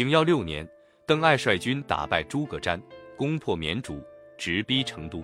景耀六年，邓艾率军打败诸葛瞻，攻破绵竹，直逼成都。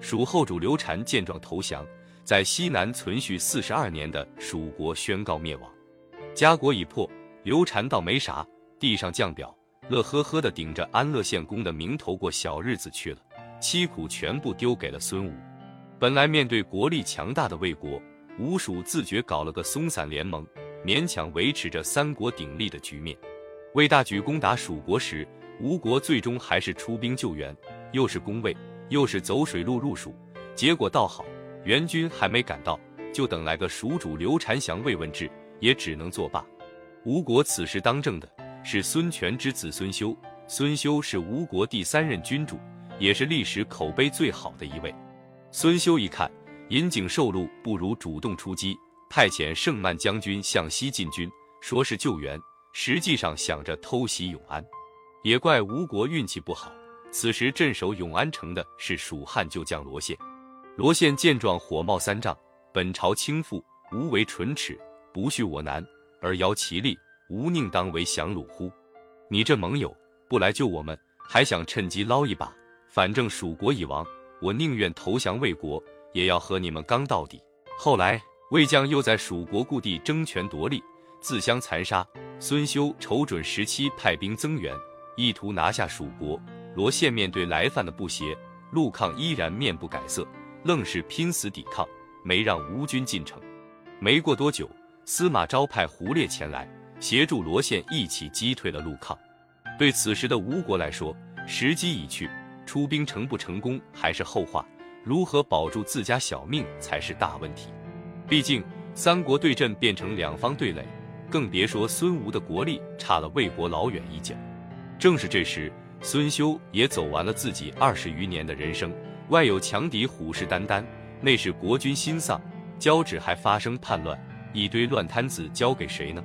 蜀后主刘禅见状投降，在西南存续四十二年的蜀国宣告灭亡。家国已破，刘禅倒没啥，递上降表，乐呵呵的顶着安乐县公的名头过小日子去了，凄苦全部丢给了孙吴。本来面对国力强大的魏国，吴蜀自觉搞了个松散联盟，勉强维持着三国鼎立的局面。魏大举攻打蜀国时，吴国最终还是出兵救援，又是攻魏。又是走水路入蜀，结果倒好，援军还没赶到，就等来个蜀主刘禅降魏问智，也只能作罢。吴国此时当政的是孙权之子孙修，孙修是吴国第三任君主，也是历史口碑最好的一位。孙修一看引颈受戮，不如主动出击，派遣盛曼将军向西进军，说是救援，实际上想着偷袭永安。也怪吴国运气不好。此时镇守永安城的是蜀汉旧将罗宪。罗宪见状火冒三丈：“本朝倾覆，吾为唇齿，不恤我难，而摇其力，吾宁当为降虏乎？你这盟友不来救我们，还想趁机捞一把？反正蜀国已亡，我宁愿投降魏国，也要和你们刚到底。”后来魏将又在蜀国故地争权夺利，自相残杀。孙休瞅准时期，派兵增援，意图拿下蜀国。罗宪面对来犯的不协，陆抗依然面不改色，愣是拼死抵抗，没让吴军进城。没过多久，司马昭派胡烈前来协助罗宪一起击退了陆抗。对此时的吴国来说，时机已去，出兵成不成功还是后话，如何保住自家小命才是大问题。毕竟三国对阵变成两方对垒，更别说孙吴的国力差了魏国老远一截。正是这时。孙休也走完了自己二十余年的人生，外有强敌虎视眈眈，内是国君心丧，交趾还发生叛乱，一堆乱摊子交给谁呢？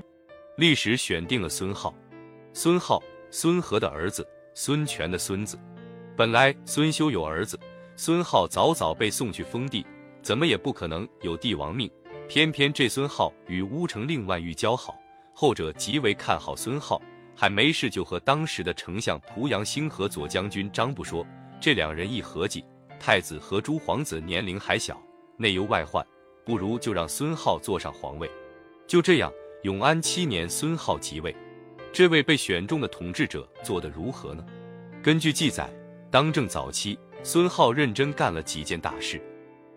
历史选定了孙浩，孙浩，孙和的儿子，孙权的孙子。本来孙休有儿子，孙浩早早被送去封地，怎么也不可能有帝王命。偏偏这孙浩与乌城令万玉交好，后者极为看好孙浩。还没事就和当时的丞相濮阳兴和左将军张布说，这两人一合计，太子和诸皇子年龄还小，内忧外患，不如就让孙浩坐上皇位。就这样，永安七年，孙浩即位。这位被选中的统治者做得如何呢？根据记载，当政早期，孙浩认真干了几件大事。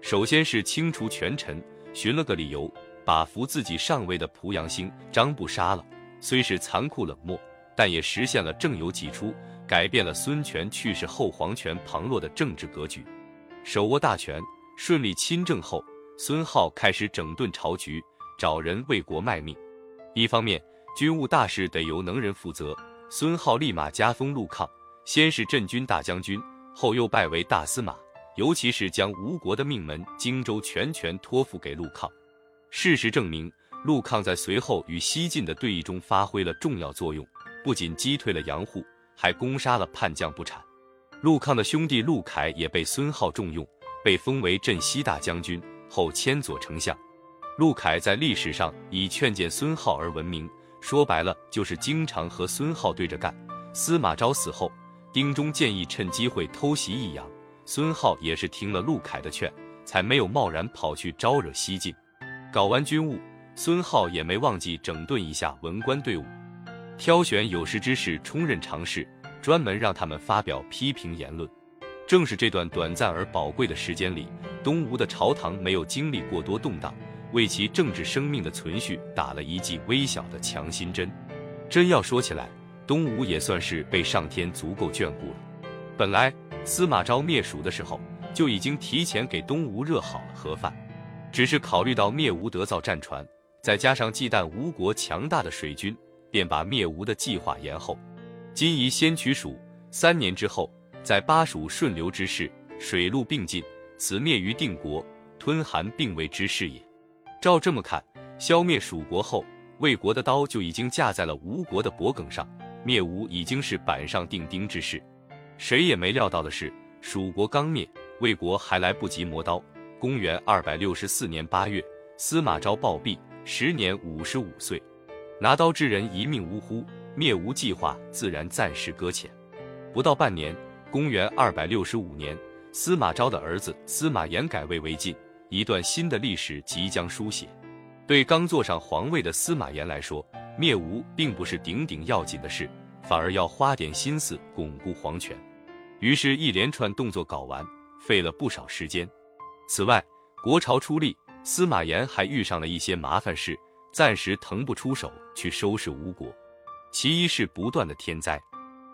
首先是清除权臣，寻了个理由，把扶自己上位的濮阳兴、张布杀了。虽是残酷冷漠，但也实现了正由己出，改变了孙权去世后皇权旁落的政治格局。手握大权，顺利亲政后，孙浩开始整顿朝局，找人为国卖命。一方面，军务大事得由能人负责，孙浩立马加封陆抗，先是镇军大将军，后又拜为大司马，尤其是将吴国的命门荆州全权托付给陆抗。事实证明。陆抗在随后与西晋的对弈中发挥了重要作用，不仅击退了杨户，还攻杀了叛将不产。陆抗的兄弟陆凯也被孙浩重用，被封为镇西大将军，后迁左丞相。陆凯在历史上以劝谏孙浩而闻名，说白了就是经常和孙浩对着干。司马昭死后，丁忠建议趁机会偷袭益阳，孙浩也是听了陆凯的劝，才没有贸然跑去招惹西晋。搞完军务。孙浩也没忘记整顿一下文官队伍，挑选有识之士充任常侍，专门让他们发表批评言论。正是这段短暂而宝贵的时间里，东吴的朝堂没有经历过多动荡，为其政治生命的存续打了一剂微小的强心针。真要说起来，东吴也算是被上天足够眷顾了。本来司马昭灭蜀的时候，就已经提前给东吴热好了盒饭，只是考虑到灭吴得造战船。再加上忌惮吴国强大的水军，便把灭吴的计划延后。今宜先取蜀，三年之后，在巴蜀顺流之势，水陆并进，此灭于定国、吞韩并魏之势也。照这么看，消灭蜀国后，魏国的刀就已经架在了吴国的脖颈上，灭吴已经是板上钉钉之事。谁也没料到的是，蜀国刚灭，魏国还来不及磨刀。公元二百六十四年八月，司马昭暴毙。时年五十五岁，拿刀之人一命呜呼，灭吴计划自然暂时搁浅。不到半年，公元二百六十五年，司马昭的儿子司马炎改位为晋，一段新的历史即将书写。对刚坐上皇位的司马炎来说，灭吴并不是顶顶要紧的事，反而要花点心思巩固皇权。于是，一连串动作搞完，费了不少时间。此外，国朝初立，司马炎还遇上了一些麻烦事，暂时腾不出手去收拾吴国。其一是不断的天灾。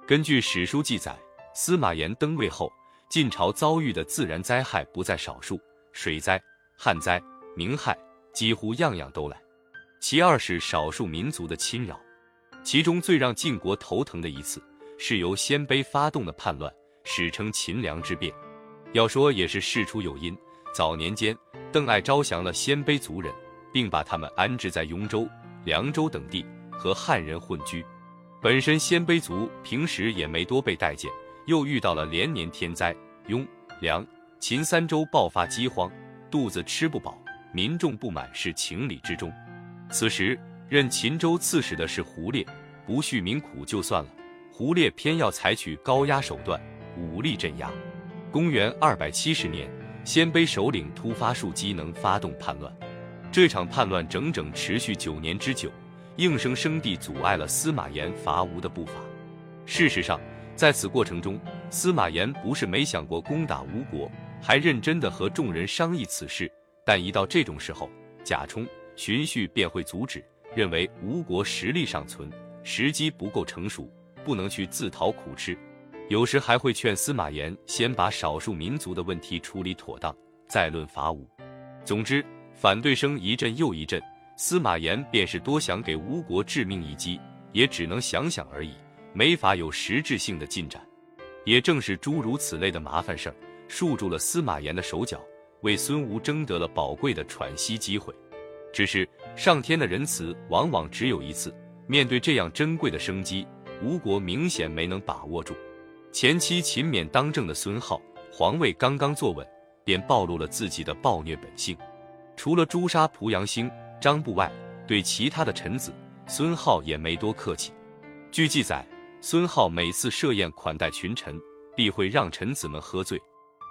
根据史书记载，司马炎登位后，晋朝遭遇的自然灾害不在少数，水灾、旱灾、民害，几乎样样都来。其二是少数民族的侵扰，其中最让晋国头疼的一次，是由鲜卑发动的叛乱，史称秦梁之变。要说也是事出有因，早年间，邓艾招降了鲜卑族人，并把他们安置在雍州、凉州等地，和汉人混居。本身鲜卑族平时也没多被待见，又遇到了连年天灾，雍、凉、秦三州爆发饥荒，肚子吃不饱，民众不满是情理之中。此时任秦州刺史的是胡烈，不恤民苦就算了，胡烈偏要采取高压手段，武力镇压。公元二百七十年，鲜卑首领突发术机能发动叛乱，这场叛乱整整持续九年之久。硬生生地阻碍了司马炎伐吴的步伐。事实上，在此过程中，司马炎不是没想过攻打吴国，还认真的和众人商议此事。但一到这种时候，贾充、荀彧便会阻止，认为吴国实力尚存，时机不够成熟，不能去自讨苦吃。有时还会劝司马炎先把少数民族的问题处理妥当，再论伐吴。总之，反对声一阵又一阵。司马炎便是多想给吴国致命一击，也只能想想而已，没法有实质性的进展。也正是诸如此类的麻烦事儿，束住了司马炎的手脚，为孙吴争得了宝贵的喘息机会。只是上天的仁慈往往只有一次，面对这样珍贵的生机，吴国明显没能把握住。前期勤勉当政的孙皓，皇位刚刚坐稳，便暴露了自己的暴虐本性，除了诛杀濮阳兴。张布外，对其他的臣子，孙皓也没多客气。据记载，孙皓每次设宴款待群臣，必会让臣子们喝醉，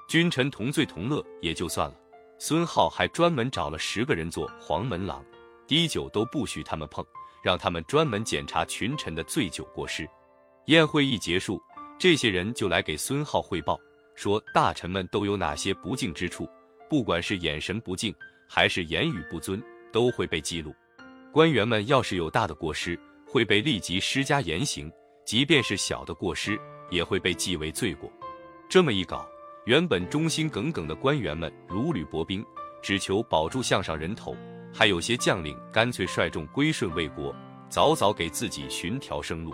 君臣同醉同乐也就算了，孙皓还专门找了十个人做黄门郎，滴酒都不许他们碰，让他们专门检查群臣的醉酒过失。宴会一结束，这些人就来给孙浩汇报，说大臣们都有哪些不敬之处，不管是眼神不敬，还是言语不尊。都会被记录，官员们要是有大的过失，会被立即施加严刑；即便是小的过失，也会被记为罪过。这么一搞，原本忠心耿耿的官员们如履薄冰，只求保住项上人头；还有些将领干脆率众归顺魏国，早早给自己寻条生路。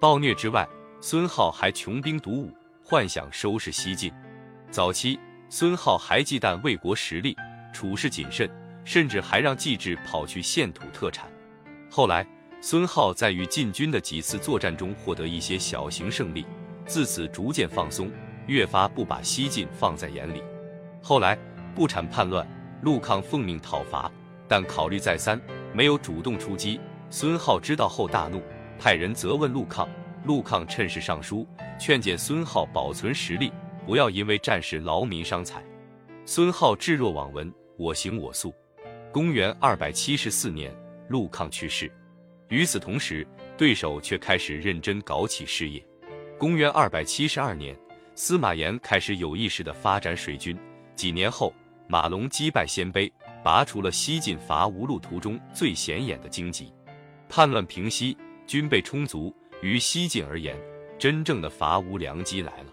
暴虐之外，孙皓还穷兵黩武，幻想收拾西晋。早期，孙皓还忌惮魏国实力，处事谨慎。甚至还让季制跑去献土特产。后来，孙皓在与晋军的几次作战中获得一些小型胜利，自此逐渐放松，越发不把西晋放在眼里。后来，不产叛乱，陆抗奉命讨伐，但考虑再三，没有主动出击。孙浩知道后大怒，派人责问陆抗。陆抗趁势上书，劝谏孙浩保存实力，不要因为战事劳民伤财。孙浩置若罔闻，我行我素。公元二百七十四年，陆抗去世。与此同时，对手却开始认真搞起事业。公元二百七十二年，司马炎开始有意识地发展水军。几年后，马龙击败鲜卑，拔除了西晋伐吴路途中最显眼的荆棘。叛乱平息，军备充足，于西晋而言，真正的伐吴良机来了。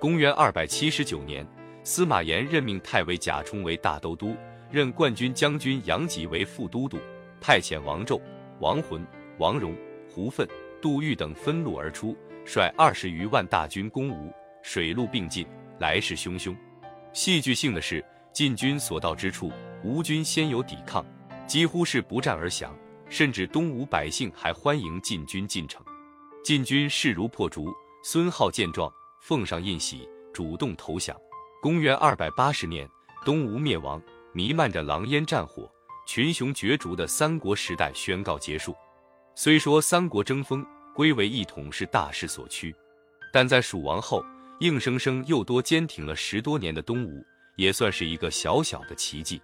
公元二百七十九年，司马炎任命太尉贾充为大都督。任冠军将军杨吉为副都督，派遣王胄、王浑、王戎、胡奋、杜预等分路而出，率二十余万大军攻吴，水陆并进，来势汹汹。戏剧性的是，晋军所到之处，吴军先有抵抗，几乎是不战而降，甚至东吴百姓还欢迎晋军进城。晋军势如破竹，孙皓见状，奉上印玺，主动投降。公元二百八十年，东吴灭亡。弥漫着狼烟战火，群雄角逐的三国时代宣告结束。虽说三国争锋归为一统是大势所趋。但在蜀亡后，硬生生又多坚挺了十多年的东吴，也算是一个小小的奇迹。